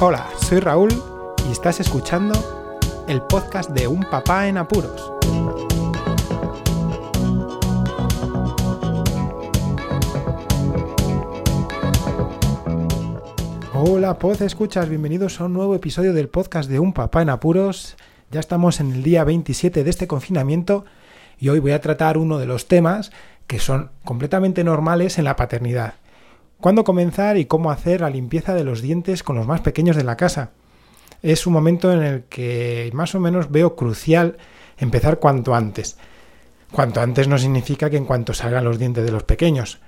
Hola, soy Raúl y estás escuchando el podcast de Un Papá en Apuros. Hola, Pod escuchas, bienvenidos a un nuevo episodio del podcast de Un Papá en Apuros. Ya estamos en el día 27 de este confinamiento y hoy voy a tratar uno de los temas que son completamente normales en la paternidad cuándo comenzar y cómo hacer la limpieza de los dientes con los más pequeños de la casa. Es un momento en el que más o menos veo crucial empezar cuanto antes. Cuanto antes no significa que en cuanto salgan los dientes de los pequeños,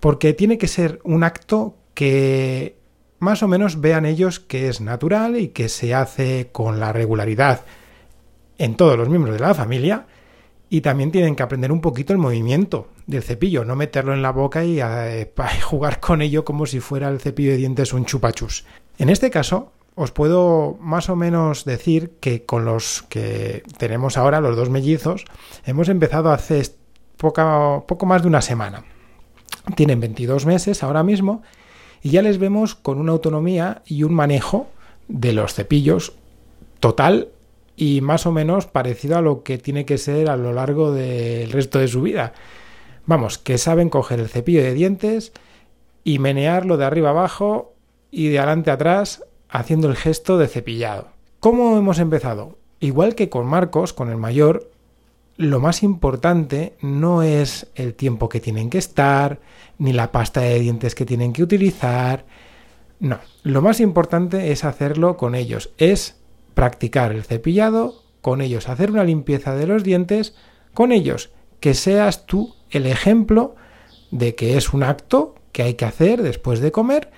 porque tiene que ser un acto que más o menos vean ellos que es natural y que se hace con la regularidad en todos los miembros de la familia y también tienen que aprender un poquito el movimiento del cepillo, no meterlo en la boca y eh, jugar con ello como si fuera el cepillo de dientes un chupachus. En este caso, os puedo más o menos decir que con los que tenemos ahora, los dos mellizos, hemos empezado hace poca, poco más de una semana. Tienen 22 meses ahora mismo y ya les vemos con una autonomía y un manejo de los cepillos total y más o menos parecido a lo que tiene que ser a lo largo del resto de su vida. Vamos, que saben coger el cepillo de dientes y menearlo de arriba abajo y de adelante atrás haciendo el gesto de cepillado. ¿Cómo hemos empezado? Igual que con Marcos, con el mayor, lo más importante no es el tiempo que tienen que estar, ni la pasta de dientes que tienen que utilizar. No, lo más importante es hacerlo con ellos, es practicar el cepillado con ellos, hacer una limpieza de los dientes con ellos, que seas tú el ejemplo de que es un acto que hay que hacer después de comer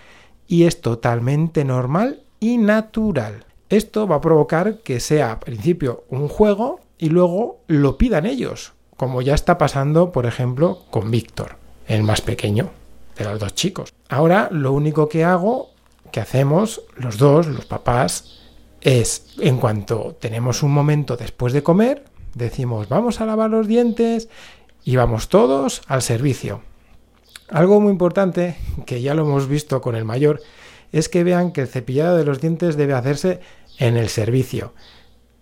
y es totalmente normal y natural. Esto va a provocar que sea al principio un juego y luego lo pidan ellos, como ya está pasando, por ejemplo, con Víctor, el más pequeño de los dos chicos. Ahora lo único que hago, que hacemos los dos, los papás, es en cuanto tenemos un momento después de comer, decimos vamos a lavar los dientes y vamos todos al servicio. Algo muy importante, que ya lo hemos visto con el mayor, es que vean que el cepillado de los dientes debe hacerse en el servicio.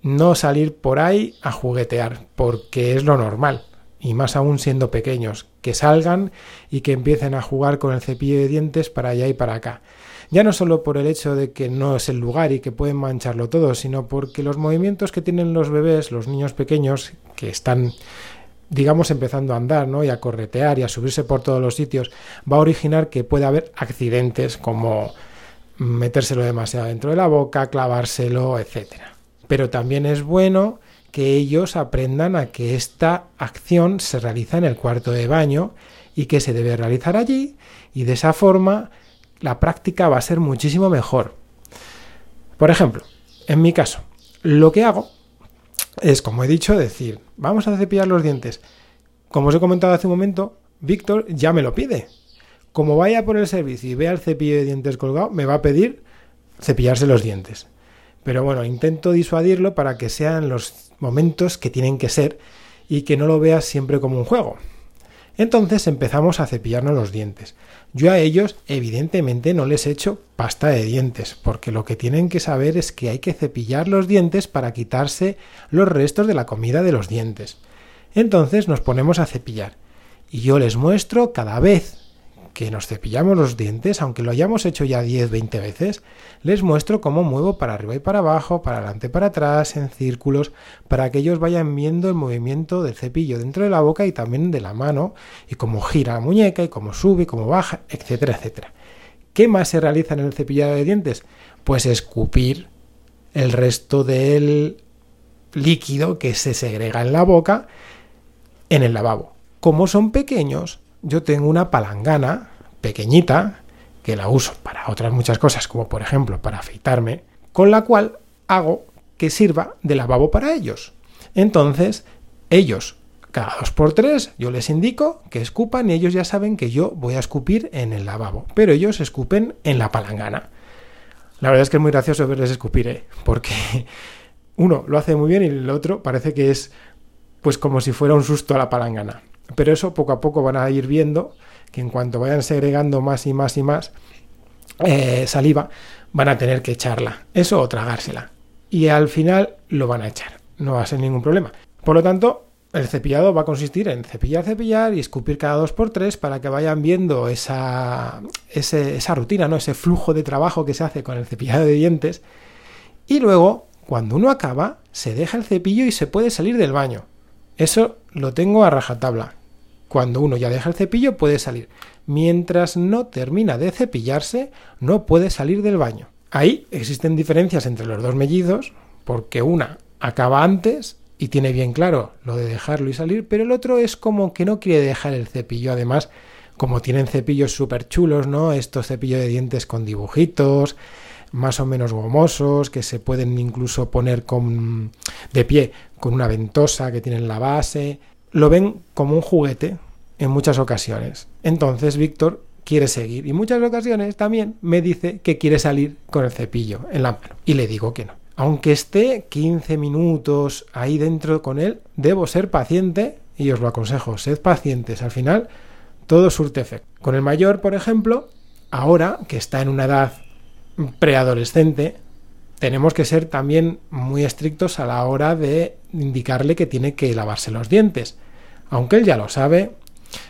No salir por ahí a juguetear, porque es lo normal, y más aún siendo pequeños, que salgan y que empiecen a jugar con el cepillo de dientes para allá y para acá ya no solo por el hecho de que no es el lugar y que pueden mancharlo todo, sino porque los movimientos que tienen los bebés, los niños pequeños, que están digamos empezando a andar ¿no? y a corretear y a subirse por todos los sitios, va a originar que pueda haber accidentes como metérselo demasiado dentro de la boca, clavárselo, etc. Pero también es bueno que ellos aprendan a que esta acción se realiza en el cuarto de baño y que se debe realizar allí y de esa forma la práctica va a ser muchísimo mejor. Por ejemplo, en mi caso, lo que hago es, como he dicho, decir, vamos a cepillar los dientes. Como os he comentado hace un momento, Víctor ya me lo pide. Como vaya por el servicio y vea el cepillo de dientes colgado, me va a pedir cepillarse los dientes. Pero bueno, intento disuadirlo para que sean los momentos que tienen que ser y que no lo veas siempre como un juego. Entonces empezamos a cepillarnos los dientes. Yo a ellos evidentemente no les echo pasta de dientes, porque lo que tienen que saber es que hay que cepillar los dientes para quitarse los restos de la comida de los dientes. Entonces nos ponemos a cepillar. Y yo les muestro cada vez que nos cepillamos los dientes, aunque lo hayamos hecho ya 10, 20 veces, les muestro cómo muevo para arriba y para abajo, para adelante, para atrás, en círculos, para que ellos vayan viendo el movimiento del cepillo dentro de la boca y también de la mano, y cómo gira la muñeca, y cómo sube, y cómo baja, etcétera, etcétera. ¿Qué más se realiza en el cepillado de dientes? Pues escupir el resto del líquido que se segrega en la boca en el lavabo. Como son pequeños, yo tengo una palangana pequeñita que la uso para otras muchas cosas, como por ejemplo para afeitarme, con la cual hago que sirva de lavabo para ellos. Entonces, ellos, cada dos por tres, yo les indico que escupan y ellos ya saben que yo voy a escupir en el lavabo, pero ellos escupen en la palangana. La verdad es que es muy gracioso verles escupir, ¿eh? porque uno lo hace muy bien y el otro parece que es pues como si fuera un susto a la palangana. Pero eso poco a poco van a ir viendo que en cuanto vayan segregando más y más y más, eh, saliva, van a tener que echarla. Eso o tragársela. Y al final lo van a echar. No va a ser ningún problema. Por lo tanto, el cepillado va a consistir en cepillar, cepillar y escupir cada dos por tres para que vayan viendo esa, esa rutina, ¿no? ese flujo de trabajo que se hace con el cepillado de dientes. Y luego, cuando uno acaba, se deja el cepillo y se puede salir del baño. Eso lo tengo a rajatabla. Cuando uno ya deja el cepillo puede salir. Mientras no termina de cepillarse, no puede salir del baño. Ahí existen diferencias entre los dos mellizos, porque una acaba antes y tiene bien claro lo de dejarlo y salir, pero el otro es como que no quiere dejar el cepillo. Además, como tienen cepillos súper chulos, ¿no? Estos cepillos de dientes con dibujitos, más o menos gomosos, que se pueden incluso poner con, de pie con una ventosa que tienen la base. Lo ven como un juguete en muchas ocasiones. Entonces Víctor quiere seguir y muchas ocasiones también me dice que quiere salir con el cepillo en la mano y le digo que no. Aunque esté 15 minutos ahí dentro con él, debo ser paciente y os lo aconsejo, sed pacientes. Al final todo surte efecto. Con el mayor, por ejemplo, ahora que está en una edad preadolescente, tenemos que ser también muy estrictos a la hora de indicarle que tiene que lavarse los dientes. Aunque él ya lo sabe,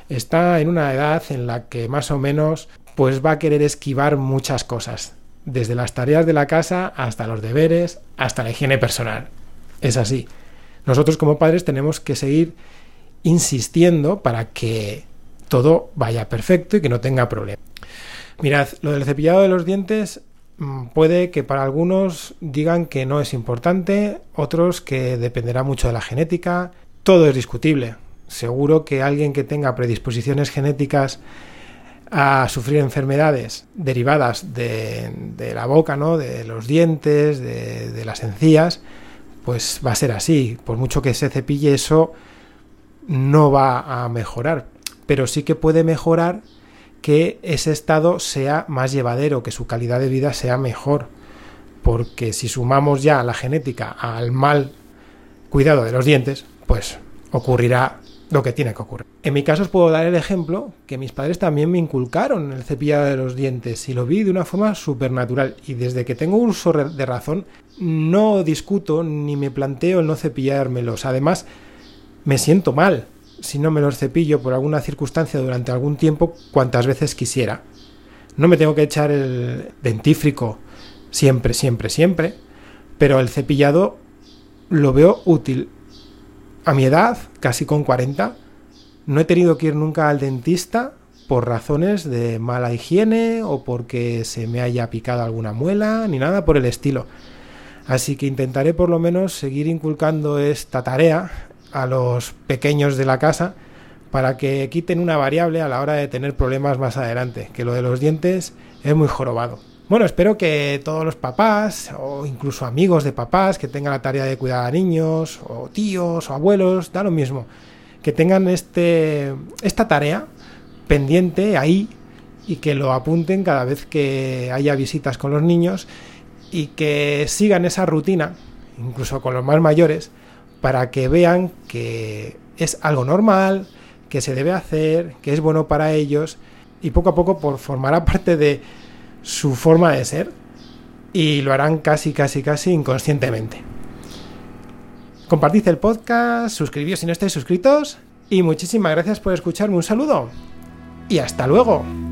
está en una edad en la que más o menos pues va a querer esquivar muchas cosas, desde las tareas de la casa hasta los deberes, hasta la higiene personal. Es así. Nosotros como padres tenemos que seguir insistiendo para que todo vaya perfecto y que no tenga problemas. Mirad, lo del cepillado de los dientes Mm, puede que para algunos digan que no es importante, otros que dependerá mucho de la genética, todo es discutible. Seguro que alguien que tenga predisposiciones genéticas a sufrir enfermedades derivadas de, la boca, ¿no? de los dientes, de, las encías, pues va a ser así. Por mucho que se cepille eso, no va a mejorar. Pero sí que puede mejorar que ese estado sea más llevadero, que su calidad de vida sea mejor. Porque si sumamos ya la genética al mal cuidado de los dientes, pues ocurrirá lo que tiene que ocurrir. En mi caso os puedo dar el ejemplo que mis padres también me inculcaron el cepillado de los dientes y lo vi de una forma supernatural y desde que tengo uso de razón no discuto ni me planteo el no cepillármelos. Además, me siento mal si no me los cepillo por alguna circunstancia durante algún tiempo cuantas veces quisiera. No me tengo que echar el dentífrico siempre, siempre, siempre, pero el cepillado lo veo útil. A mi edad, casi con 40, no he tenido que ir nunca al dentista por razones de mala higiene o porque se me haya picado alguna muela, ni nada por el estilo. Así que intentaré por lo menos seguir inculcando esta tarea a los pequeños de la casa para que quiten una variable a la hora de tener problemas más adelante, que lo de los dientes es muy jorobado. Bueno, espero que todos los papás o incluso amigos de papás que tengan la tarea de cuidar a niños o tíos o abuelos, da lo mismo, que tengan este esta tarea pendiente ahí y que lo apunten cada vez que haya visitas con los niños y que sigan esa rutina, incluso con los más mayores, para que vean que es algo normal, que se debe hacer, que es bueno para ellos y poco a poco por, formará parte de su forma de ser y lo harán casi, casi, casi inconscientemente. Compartid el podcast, suscribíos si no estáis suscritos y muchísimas gracias por escucharme. Un saludo y hasta luego.